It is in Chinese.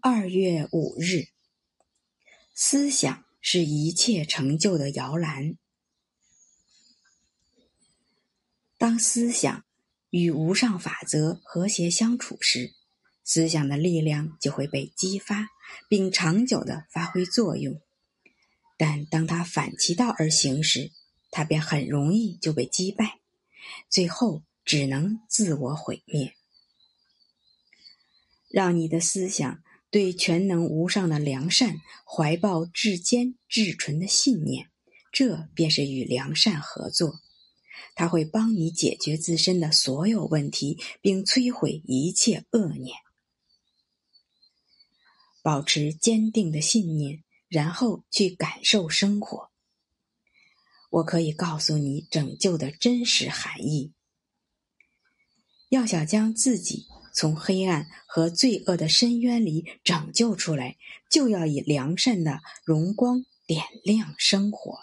二月五日，思想是一切成就的摇篮。当思想与无上法则和谐相处时，思想的力量就会被激发，并长久的发挥作用。但当它反其道而行时，它便很容易就被击败，最后只能自我毁灭。让你的思想对全能无上的良善怀抱至坚至纯的信念，这便是与良善合作。它会帮你解决自身的所有问题，并摧毁一切恶念。保持坚定的信念，然后去感受生活。我可以告诉你拯救的真实含义。要想将自己从黑暗和罪恶的深渊里拯救出来，就要以良善的荣光点亮生活。